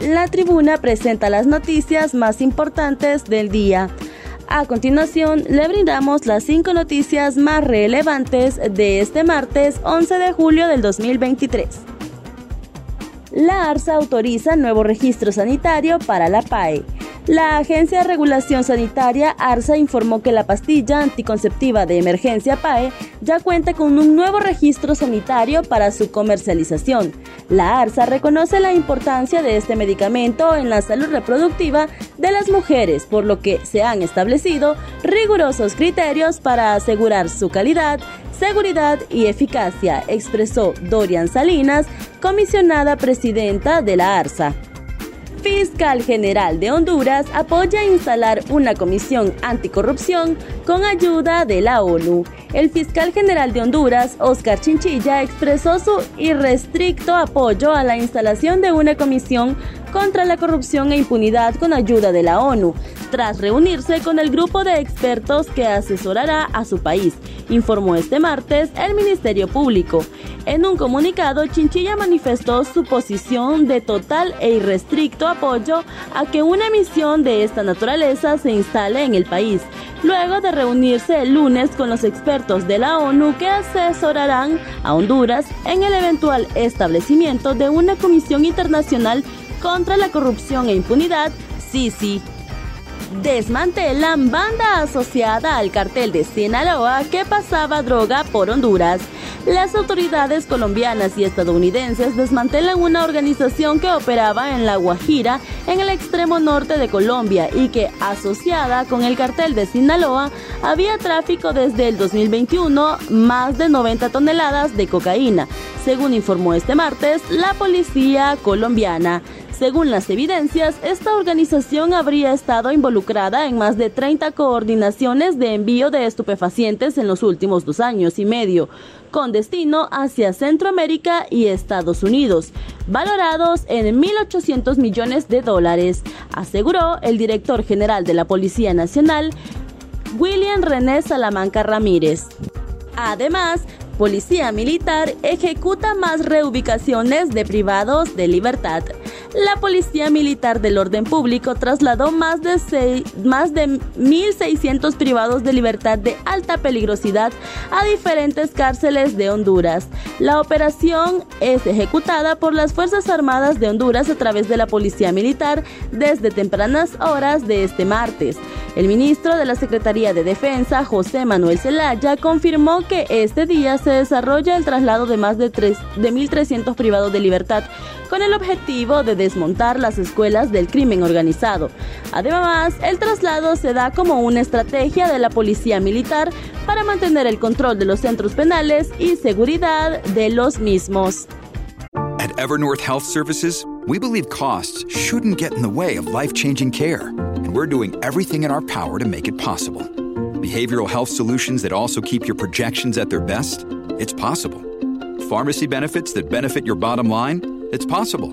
La tribuna presenta las noticias más importantes del día. A continuación, le brindamos las cinco noticias más relevantes de este martes 11 de julio del 2023. La ARSA autoriza nuevo registro sanitario para la PAE. La Agencia de Regulación Sanitaria ARSA informó que la pastilla anticonceptiva de emergencia PAE ya cuenta con un nuevo registro sanitario para su comercialización. La ARSA reconoce la importancia de este medicamento en la salud reproductiva de las mujeres, por lo que se han establecido rigurosos criterios para asegurar su calidad, seguridad y eficacia, expresó Dorian Salinas, comisionada presidenta de la ARSA fiscal general de Honduras apoya instalar una comisión anticorrupción con ayuda de la ONU. El fiscal general de Honduras, Oscar Chinchilla, expresó su irrestricto apoyo a la instalación de una comisión contra la corrupción e impunidad con ayuda de la ONU, tras reunirse con el grupo de expertos que asesorará a su país, informó este martes el Ministerio Público. En un comunicado, Chinchilla manifestó su posición de total e irrestricto apoyo a que una misión de esta naturaleza se instale en el país, luego de reunirse el lunes con los expertos de la ONU que asesorarán a Honduras en el eventual establecimiento de una comisión internacional contra la corrupción e impunidad, Sisi desmantelan banda asociada al cartel de Sinaloa que pasaba droga por Honduras. Las autoridades colombianas y estadounidenses desmantelan una organización que operaba en La Guajira, en el extremo norte de Colombia, y que, asociada con el cartel de Sinaloa, había tráfico desde el 2021 más de 90 toneladas de cocaína, según informó este martes la policía colombiana. Según las evidencias, esta organización habría estado involucrada en más de 30 coordinaciones de envío de estupefacientes en los últimos dos años y medio, con destino hacia Centroamérica y Estados Unidos, valorados en 1.800 millones de dólares, aseguró el director general de la Policía Nacional, William René Salamanca Ramírez. Además, Policía Militar ejecuta más reubicaciones de privados de libertad. La Policía Militar del Orden Público trasladó más de, más de 1.600 privados de libertad de alta peligrosidad a diferentes cárceles de Honduras. La operación es ejecutada por las Fuerzas Armadas de Honduras a través de la Policía Militar desde tempranas horas de este martes. El ministro de la Secretaría de Defensa, José Manuel Zelaya, confirmó que este día se desarrolla el traslado de más de, de 1.300 privados de libertad con el objetivo de desmontar las escuelas del crimen organizado. Además, el traslado se da como una estrategia de la policía militar para mantener el control de los centros penales y seguridad de los mismos. At Evernorth Health Services, we believe costs shouldn't get in the way of life-changing care, and we're doing everything in our power to make it possible. Behavioral health solutions that also keep your projections at their best? It's possible. Pharmacy benefits that benefit your bottom line? It's possible.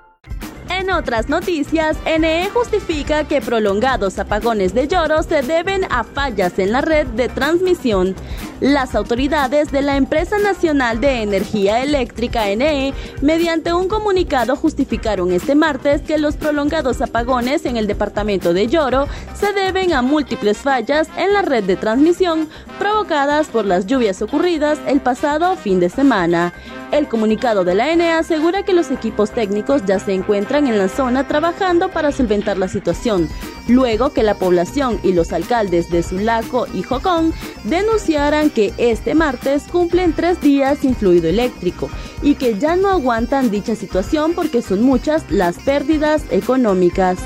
En otras noticias, NE justifica que prolongados apagones de lloro se deben a fallas en la red de transmisión. Las autoridades de la Empresa Nacional de Energía Eléctrica NE, mediante un comunicado, justificaron este martes que los prolongados apagones en el departamento de Lloro se deben a múltiples fallas en la red de transmisión provocadas por las lluvias ocurridas el pasado fin de semana. El comunicado de la ENE asegura que los equipos técnicos ya se encuentran en zona trabajando para solventar la situación. luego que la población y los alcaldes de Sulaco y Jocón denunciaran que este martes cumplen tres días sin fluido eléctrico y que ya no aguantan dicha situación porque son muchas las pérdidas económicas.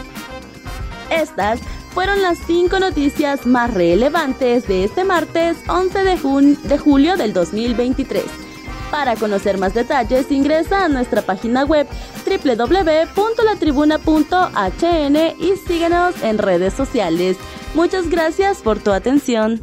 Estas fueron las cinco noticias más relevantes de este martes 11 de, de julio del 2023. Para conocer más detalles ingresa a nuestra página web www.latribuna.hn y síguenos en redes sociales. Muchas gracias por tu atención.